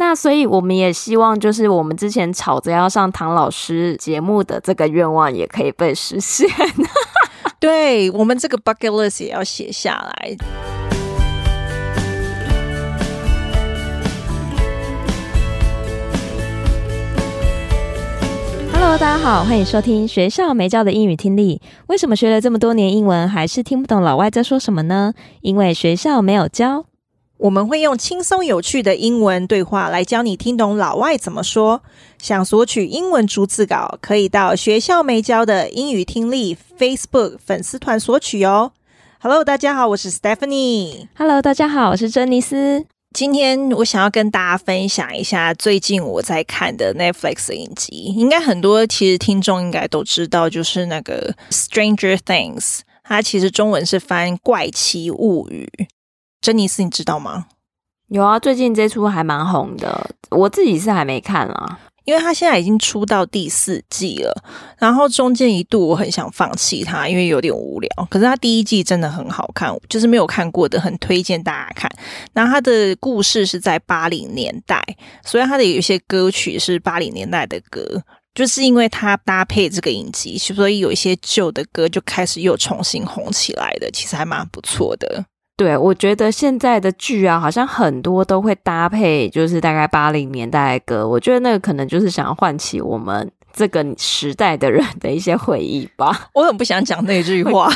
那所以我们也希望，就是我们之前吵着要上唐老师节目的这个愿望，也可以被实现。对，我们这个 bucket list 也要写下来。Hello，大家好，欢迎收听学校没教的英语听力。为什么学了这么多年英文，还是听不懂老外在说什么呢？因为学校没有教。我们会用轻松有趣的英文对话来教你听懂老外怎么说。想索取英文逐字稿，可以到学校没教的英语听力 Facebook 粉丝团索取哦。Hello，大家好，我是 Stephanie。Hello，大家好，我是珍妮斯。今天我想要跟大家分享一下最近我在看的 Netflix 影集。应该很多其实听众应该都知道，就是那个 Stranger Things，它其实中文是翻《怪奇物语》。珍妮斯，你知道吗？有啊，最近这出还蛮红的，我自己是还没看啊，因为他现在已经出到第四季了。然后中间一度我很想放弃它，因为有点无聊。可是他第一季真的很好看，就是没有看过的，很推荐大家看。然后他的故事是在八零年代，所以他的有一些歌曲是八零年代的歌，就是因为他搭配这个影集，所以有一些旧的歌就开始又重新红起来的，其实还蛮不错的。对，我觉得现在的剧啊，好像很多都会搭配，就是大概八零年代的歌。我觉得那个可能就是想要唤起我们这个时代的人的一些回忆吧。我很不想讲那句话，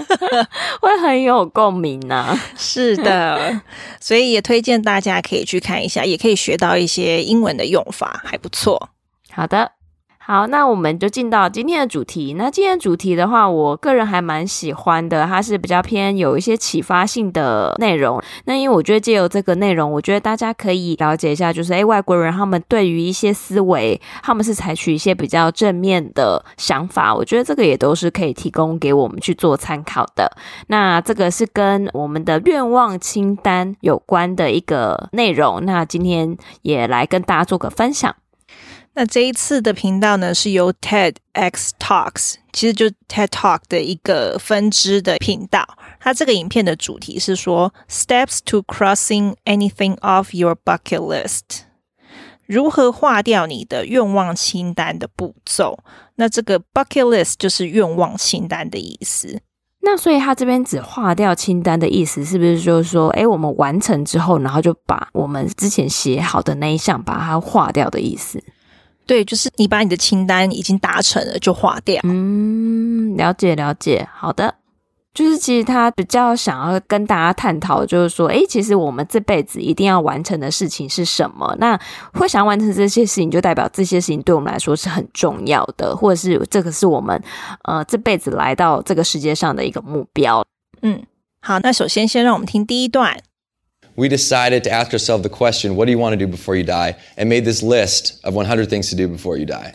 会很有共鸣呢、啊。是的，所以也推荐大家可以去看一下，也可以学到一些英文的用法，还不错。好的。好，那我们就进到今天的主题。那今天主题的话，我个人还蛮喜欢的，它是比较偏有一些启发性的内容。那因为我觉得借由这个内容，我觉得大家可以了解一下，就是诶，外国人他们对于一些思维，他们是采取一些比较正面的想法。我觉得这个也都是可以提供给我们去做参考的。那这个是跟我们的愿望清单有关的一个内容。那今天也来跟大家做个分享。那这一次的频道呢，是由 TEDx Talks，其实就 TED Talk 的一个分支的频道。它这个影片的主题是说 Steps to crossing anything off your bucket list，如何划掉你的愿望清单的步骤。那这个 bucket list 就是愿望清单的意思。那所以他这边只划掉清单的意思，是不是就是说，诶，我们完成之后，然后就把我们之前写好的那一项把它划掉的意思？对，就是你把你的清单已经达成了，就划掉。嗯，了解了解。好的，就是其实他比较想要跟大家探讨，就是说，诶，其实我们这辈子一定要完成的事情是什么？那会想完成这些事情，就代表这些事情对我们来说是很重要的，或者是这个是我们呃这辈子来到这个世界上的一个目标。嗯，好，那首先先让我们听第一段。We decided to ask ourselves the question, what do you want to do before you die? And made this list of 100 things to do before you die.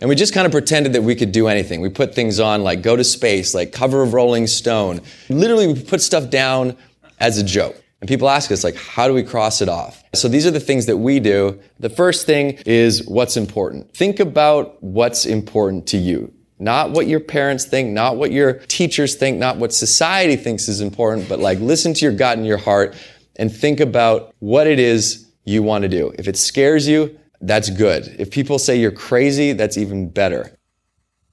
And we just kind of pretended that we could do anything. We put things on like go to space, like cover of Rolling Stone. Literally, we put stuff down as a joke. And people ask us, like, how do we cross it off? So these are the things that we do. The first thing is what's important. Think about what's important to you. Not what your parents think, not what your teachers think, not what society thinks is important, but like listen to your gut and your heart and think about what it is you want to do. If it scares you, that's good. If people say you're crazy, that's even better.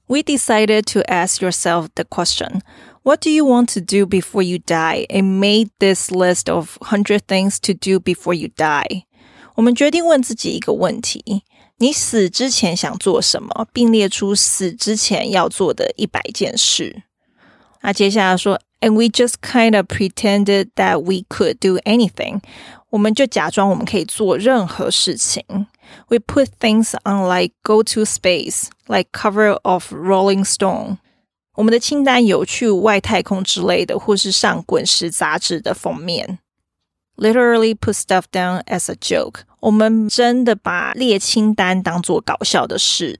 We decided to ask yourself the question, what do you want to do before you die? And made this list of 100 things to do before you die. 我们决定问自己一个问题，你死之前想做什么，并列出死之前要做的一百件事。那接下来说。 And we just kind of pretended that we could do anything. 我们就假装我们可以做任何事情。We put things on like go to space, like cover of Rolling Stone. 我们的清单有去外太空之类的，或是上滚石杂志的封面。Literally put stuff down as a joke. 我们真的把列清单当做搞笑的事。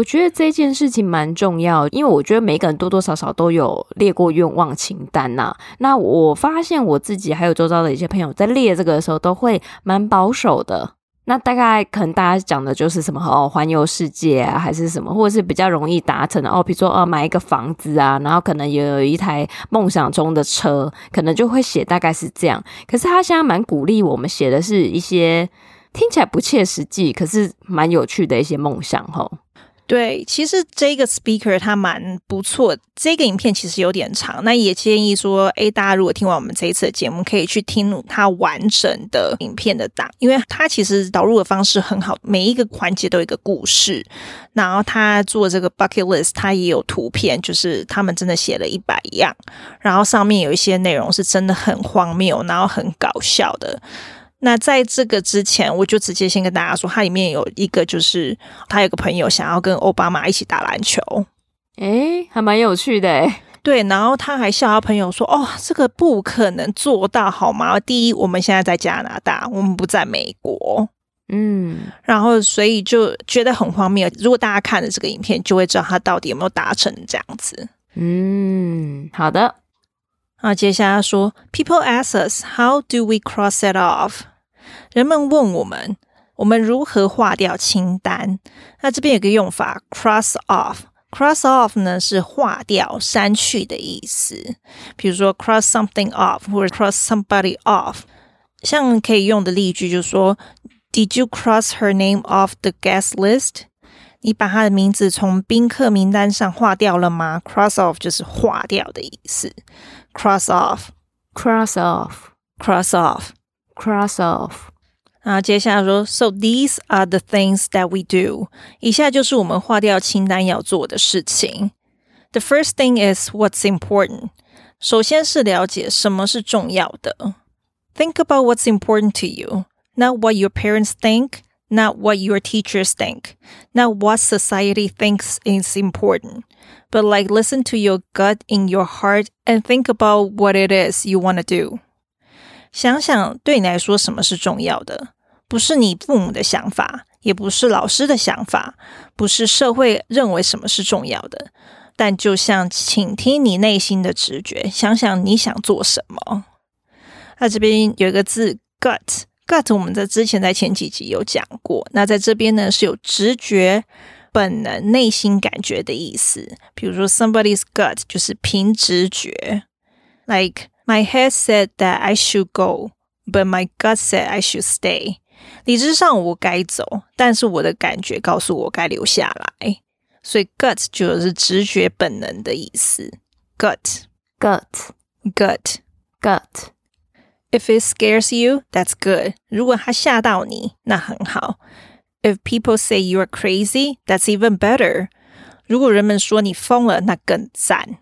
我觉得这件事情蛮重要，因为我觉得每个人多多少少都有列过愿望清单呐。那我发现我自己还有周遭的一些朋友在列这个的时候，都会蛮保守的。那大概可能大家讲的就是什么哦，环游世界啊，还是什么，或者是比较容易达成的哦，比如说哦，买一个房子啊，然后可能也有一台梦想中的车，可能就会写大概是这样。可是他现在蛮鼓励我们写的是一些。听起来不切实际，可是蛮有趣的一些梦想吼。对，其实这个 speaker 他蛮不错。这个影片其实有点长，那也建议说，哎，大家如果听完我们这一次的节目，可以去听他完整的影片的档，因为他其实导入的方式很好，每一个环节都有一个故事。然后他做这个 bucket list，他也有图片，就是他们真的写了一百样，然后上面有一些内容是真的很荒谬，然后很搞笑的。那在这个之前，我就直接先跟大家说，它里面有一个，就是他有个朋友想要跟奥巴马一起打篮球，诶，还蛮有趣的诶。对，然后他还笑他朋友说：“哦，这个不可能做到，好吗？第一，我们现在在加拿大，我们不在美国，嗯，然后所以就觉得很荒谬。如果大家看了这个影片，就会知道他到底有没有达成这样子。嗯，好的。那，接下来说，People ask us how do we cross it off？人们问我们，我们如何划掉清单？那这边有个用法，cross off。cross off 呢是划掉、删去的意思。比如说，cross something off 或者 cross somebody off。像可以用的例句就是说，Did you cross her name off the guest list？你把她的名字从宾客名单上划掉了吗？cross off 就是划掉的意思。cross off，cross off，cross off，cross off。啊，接下来说，So these are the things that we do。以下就是我们划掉清单要做的事情。The first thing is what's important。首先是了解什么是重要的。Think about what's important to you, not what your parents think, not what your teachers think, not what society thinks is important, but like listen to your gut in your heart and think about what it is you want to do. 想想对你来说什么是重要的，不是你父母的想法，也不是老师的想法，不是社会认为什么是重要的，但就像倾听你内心的直觉，想想你想做什么。那这边有一个字 gut，gut 我们在之前在前几集有讲过，那在这边呢是有直觉、本能、内心感觉的意思。比如说 somebody's gut 就是凭直觉，like。My head said that I should go, but my gut said I should stay. 理智上我该走，但是我的感觉告诉我该留下来。所以 gut 就是直觉本能的意思。gut, gut, gut, gut. If it scares you, that's good. 如果它吓到你，那很好。If people say you are crazy, that's even better. 如果人们说你疯了，那更赞。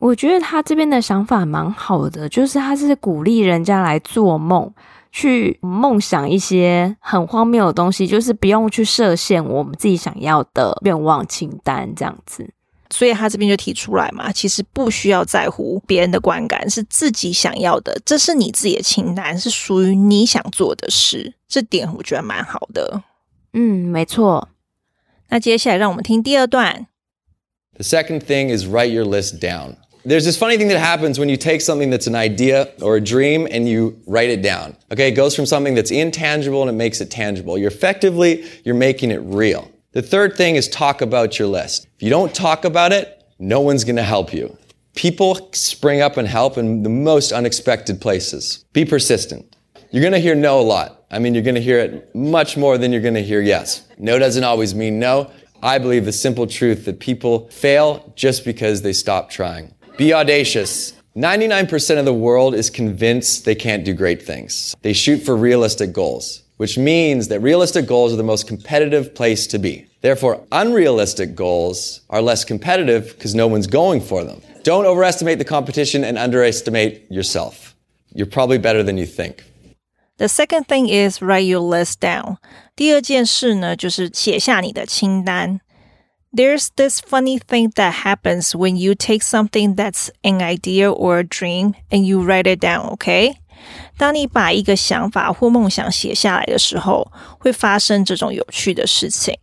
我觉得他这边的想法蛮好的，就是他是鼓励人家来做梦，去梦想一些很荒谬的东西，就是不用去设限我们自己想要的愿望清单这样子。所以他这边就提出来嘛，其实不需要在乎别人的观感，是自己想要的，这是你自己的清单，是属于你想做的事，这点我觉得蛮好的。嗯，没错。那接下来让我们听第二段。The second thing is write your list down. There's this funny thing that happens when you take something that's an idea or a dream and you write it down. Okay, it goes from something that's intangible and it makes it tangible. You're effectively, you're making it real. The third thing is talk about your list. If you don't talk about it, no one's gonna help you. People spring up and help in the most unexpected places. Be persistent. You're gonna hear no a lot. I mean, you're gonna hear it much more than you're gonna hear yes. No doesn't always mean no. I believe the simple truth that people fail just because they stop trying. Be audacious. 99% of the world is convinced they can't do great things. They shoot for realistic goals, which means that realistic goals are the most competitive place to be. Therefore, unrealistic goals are less competitive because no one's going for them. Don't overestimate the competition and underestimate yourself. You're probably better than you think. The second thing is write your list down. 第二件事呢，就是写下你的清单。 There's this funny thing that happens when you take something that's an idea or a dream and you write it down, okay? 当你把一个想法或梦想写下来的时候，会发生这种有趣的事情。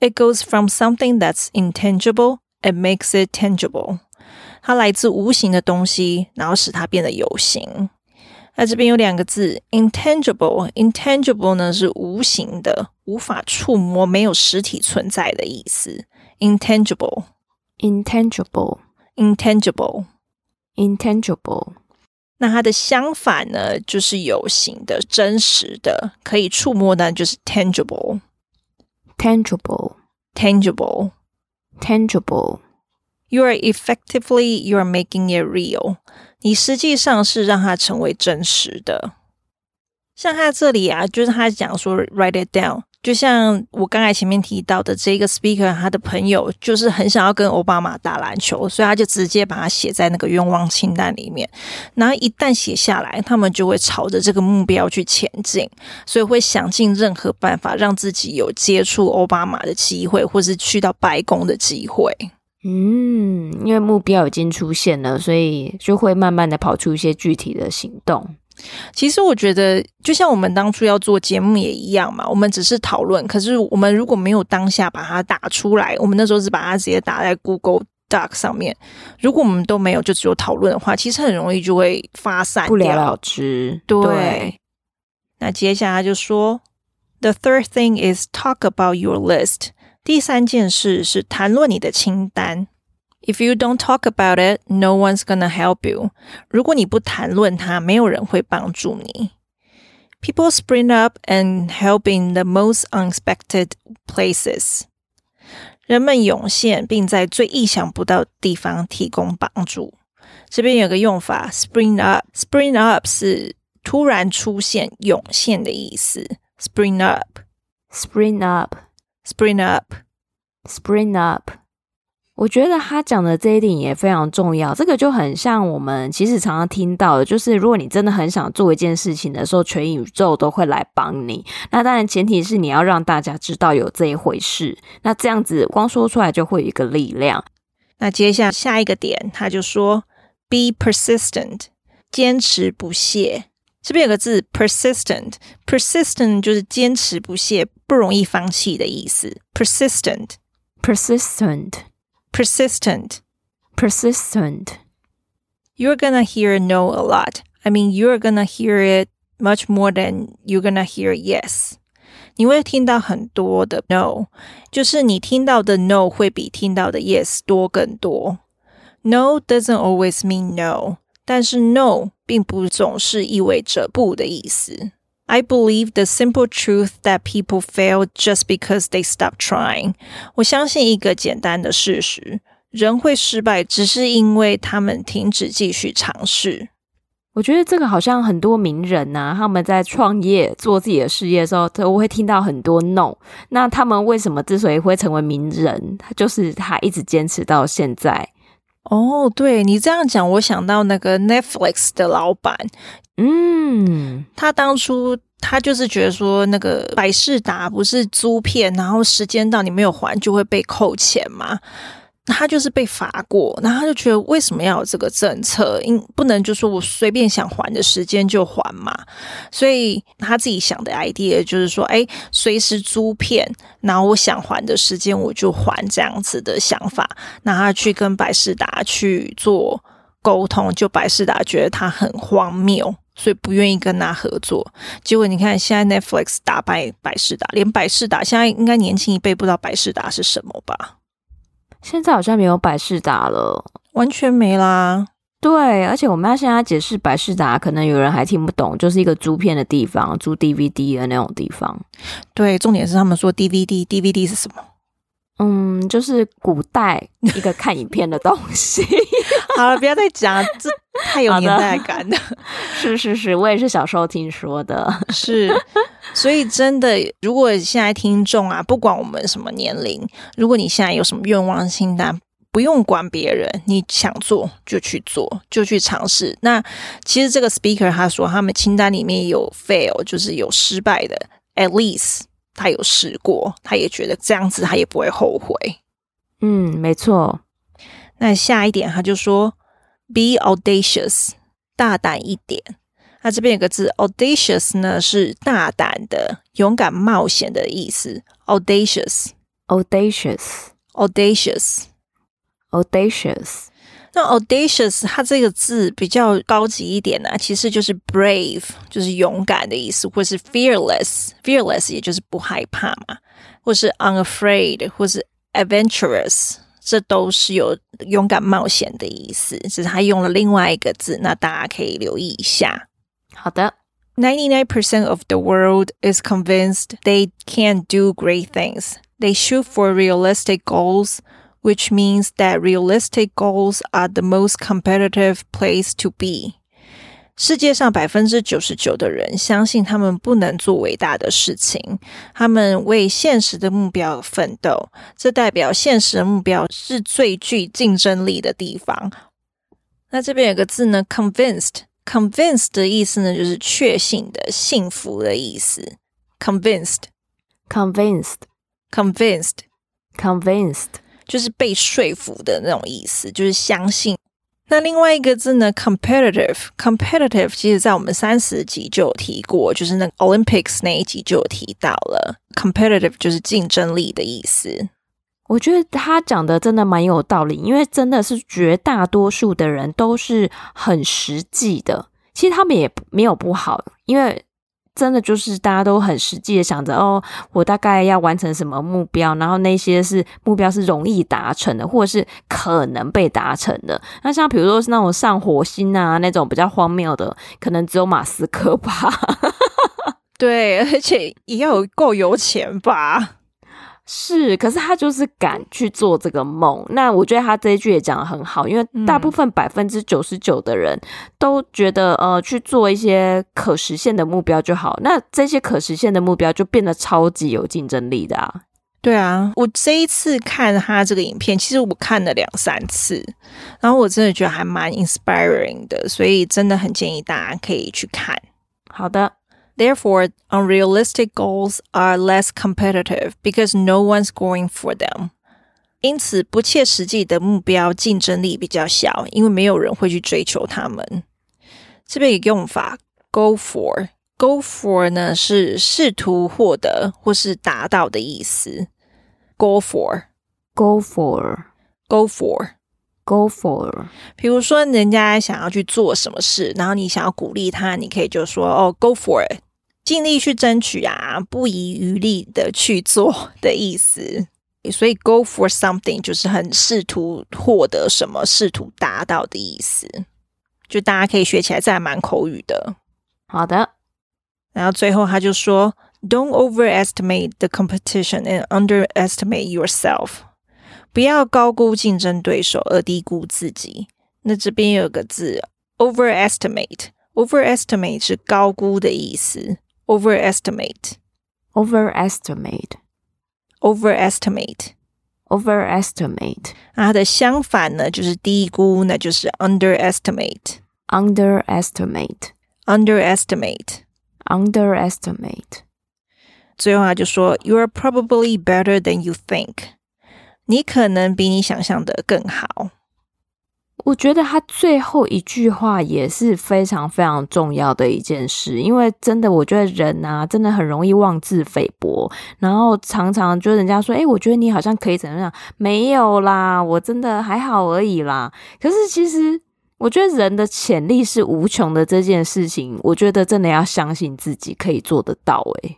It goes from something that's intangible and makes it tangible. 它来自无形的东西，然后使它变得有形。 那这边有两个字，intangible。intangible 呢是无形的，无法触摸，没有实体存在的意思。intangible，intangible，intangible，intangible。那它的相反呢，就是有形的、真实的、可以触摸的，就是 tangible，tangible，tangible。You are effectively you are making it real。你实际上是让它成为真实的。像他这里啊，就是他讲说 write it down。就像我刚才前面提到的，这个 speaker 他的朋友就是很想要跟奥巴马打篮球，所以他就直接把它写在那个愿望清单里面。然后一旦写下来，他们就会朝着这个目标去前进，所以会想尽任何办法让自己有接触奥巴马的机会，或是去到白宫的机会。嗯，因为目标已经出现了，所以就会慢慢的跑出一些具体的行动。其实我觉得，就像我们当初要做节目也一样嘛，我们只是讨论。可是我们如果没有当下把它打出来，我们那时候是把它直接打在 Google Doc 上面。如果我们都没有，就只有讨论的话，其实很容易就会发散，不了了之。对。对。那接下来就说，The third thing is talk about your list。第三件事是谈论你的清单。If you don't talk about it, no one's gonna help you. 如果你不谈论它，没有人会帮助你。People spring up and help in the most unexpected places. 人们涌现，并在最意想不到的地方提供帮助。这边有个用法，spring up。spring up 是突然出现、涌现的意思。spring up, spring up, Spring up, spring up。我觉得他讲的这一点也非常重要，这个就很像我们其实常常听到的，就是如果你真的很想做一件事情的时候，全宇宙都会来帮你。那当然前提是你要让大家知道有这一回事，那这样子光说出来就会有一个力量。那接下下一个点，他就说 be persistent，坚持不懈。这边有个字 persistent，persistent 就是坚持不懈、不容易放弃的意思。persistent，persistent。Persistent, persistent. You're gonna hear no a lot. I mean, you're gonna hear it much more than you're gonna hear yes. 你会听到很多的 no，就是你听到的 no 会比听到的 yes 多更多。No doesn't always mean no，但是 no 并不总是意味着不的意思。 I believe the simple truth that people fail just because they stop trying。我相信一个简单的事实：人会失败，只是因为他们停止继续尝试。我觉得这个好像很多名人呐、啊，他们在创业做自己的事业的时候，都会听到很多 no。那他们为什么之所以会成为名人，就是他一直坚持到现在。哦，对，你这样讲，我想到那个 Netflix 的老板。嗯，他当初他就是觉得说，那个百事达不是租片，然后时间到你没有还就会被扣钱嘛。他就是被罚过，然后他就觉得为什么要有这个政策？因不能就说我随便想还的时间就还嘛。所以他自己想的 idea 就是说，哎，随时租片，然后我想还的时间我就还这样子的想法。那他去跟百视达去做沟通，就百视达觉得他很荒谬。所以不愿意跟他合作，结果你看，现在 Netflix 打败百视达，连百视达现在应该年轻一辈不知道百视达是什么吧？现在好像没有百事达了，完全没啦。对，而且我们要现在解释百事达，可能有人还听不懂，就是一个租片的地方，租 DVD 的那种地方。对，重点是他们说 DVD，DVD 是什么？嗯，就是古代一个看影片的东西。好了，不要再讲，这太有年代感了。是是是，我也是小时候听说的。是，所以真的，如果现在听众啊，不管我们什么年龄，如果你现在有什么愿望清单，不用管别人，你想做就去做，就去尝试。那其实这个 speaker 他说，他们清单里面有 fail，就是有失败的，at least。他有试过，他也觉得这样子他也不会后悔。嗯，没错。那下一点，他就说，be audacious，大胆一点。那这边有个字，audacious 呢，是大胆的、勇敢冒险的意思。audacious，audacious，audacious，audacious。那 audacious 它这个字比较高级一点呢、啊，其实就是 brave，就是勇敢的意思，或是 fearless，fearless 也就是不害怕嘛，或是 unafraid，或是 adventurous，这都是有勇敢冒险的意思，只是它用了另外一个字，那大家可以留意一下。好的，ninety-nine percent of the world is convinced they can do great things. They shoot for realistic goals, which means that realistic goals are the most competitive place to be. 世界上百分之九十九的人相信他们不能做伟大的事情，他们为现实的目标奋斗。这代表现实的目标是最具竞争力的地方。那这边有个字呢 ，convinced，convinced 的意思呢，就是确信的、幸福的意思。convinced，convinced，convinced，convinced，就是被说服的那种意思，就是相信。那另外一个字呢？competitive，competitive，其实在我们三十集就有提过，就是那个 Olympics 那一集就有提到了。competitive 就是竞争力的意思。我觉得他讲的真的蛮有道理，因为真的是绝大多数的人都是很实际的，其实他们也没有不好，因为。真的就是大家都很实际的想着哦，我大概要完成什么目标，然后那些是目标是容易达成的，或者是可能被达成的。那像比如说是那种上火星啊那种比较荒谬的，可能只有马斯克吧。对，而且也要有够有钱吧。是，可是他就是敢去做这个梦。那我觉得他这一句也讲得很好，因为大部分百分之九十九的人都觉得，呃，去做一些可实现的目标就好。那这些可实现的目标就变得超级有竞争力的啊。对啊，我这一次看他这个影片，其实我看了两三次，然后我真的觉得还蛮 inspiring 的，所以真的很建议大家可以去看。好的。Therefore, unrealistic goals are less competitive because no one's going for them. 因此，不切实际的目标竞争力比较小，因为没有人会去追求他们。这边有个用法，go for，go for 呢是试图获得或是达到的意思。Go for，go for，go for，go for。比如说，人家想要去做什么事，然后你想要鼓励他，你可以就说：“哦，go for it。” 尽力去争取啊，不遗余力的去做的意思。所以 go for something 就是很试图获得什么，试图达到的意思。就大家可以学起来，这还蛮口语的。好的，然后最后他就说：“Don't overestimate the competition and underestimate yourself。”不要高估竞争对手而低估自己。那这边有个字 overestimate，overestimate 是高估的意思。overestimate, overestimate, overestimate, overestimate。那它的相反呢，就是低估，那就是 underestimate, underestimate, underestimate, underestimate。最后他就说，You are probably better than you think。你可能比你想象的更好。 我觉得他最后一句话也是非常非常重要的一件事，因为真的，我觉得人啊，真的很容易妄自菲薄，然后常常就人家说，诶，我觉得你好像可以怎么样？没有啦，我真的还好而已啦。可是其实，我觉得人的潜力是无穷的这件事情，我觉得真的要相信自己可以做得到。诶，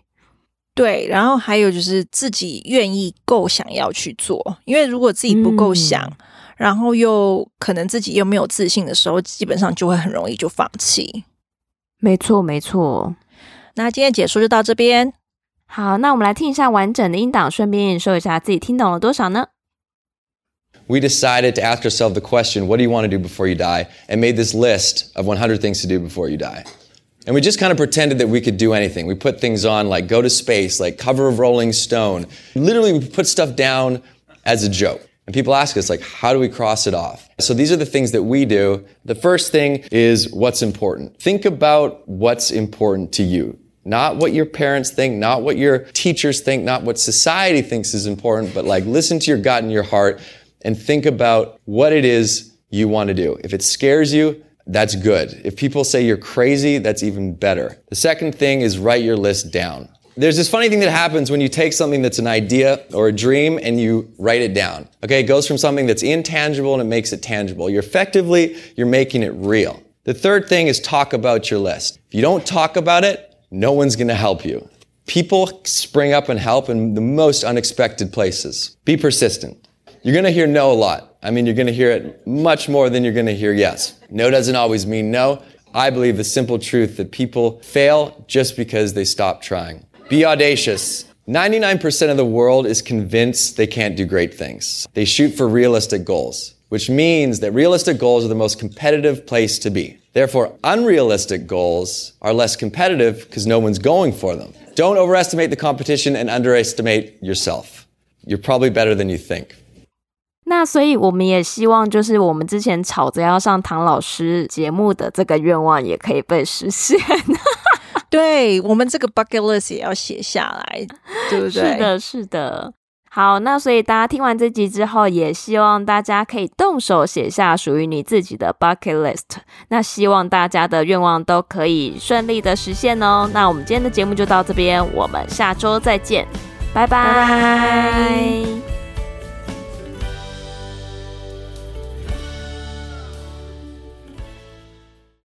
对，然后还有就是自己愿意够想要去做，因为如果自己不够想。嗯然后又可能自己又没有自信的时候，基本上就会很容易就放弃。没错，没错。那今天解说就到这边。好，那我们来听一下完整的音档，顺便说一下自己听懂了多少呢？We decided to ask ourselves the question, what do you want to do before you die? And made this list of 100 things to do before you die. And we just kind of pretended that we could do anything. We put things on like go to space, like cover of Rolling Stone. Literally, we put stuff down as a joke. And people ask us, like, how do we cross it off? So these are the things that we do. The first thing is what's important. Think about what's important to you. Not what your parents think, not what your teachers think, not what society thinks is important, but like listen to your gut and your heart and think about what it is you want to do. If it scares you, that's good. If people say you're crazy, that's even better. The second thing is write your list down. There's this funny thing that happens when you take something that's an idea or a dream and you write it down. Okay, it goes from something that's intangible and it makes it tangible. You're effectively, you're making it real. The third thing is talk about your list. If you don't talk about it, no one's gonna help you. People spring up and help in the most unexpected places. Be persistent. You're going to hear no a lot. I mean, you're going to hear it much more than you're going to hear yes. No doesn't always mean no. I believe the simple truth that people fail just because they stop trying. Be audacious. 99% of the world is convinced they can't do great things. They shoot for realistic goals, which means that realistic goals are the most competitive place to be. Therefore, unrealistic goals are less competitive because no one's going for them. Don't overestimate the competition and underestimate yourself. You're probably better than you think. 那所以我们也希望，就是我们之前吵着要上唐老师节目的这个愿望，也可以被实现。 对，我们这个 bucket list 也要写下来，对不对？是的，是的。好，那所以大家听完这集之后，也希望大家可以动手写下属于你自己的 bucket list。那希望大家的愿望都可以顺利的实现哦。那我们今天的节目就到这边，我们下周再见，拜拜。拜拜。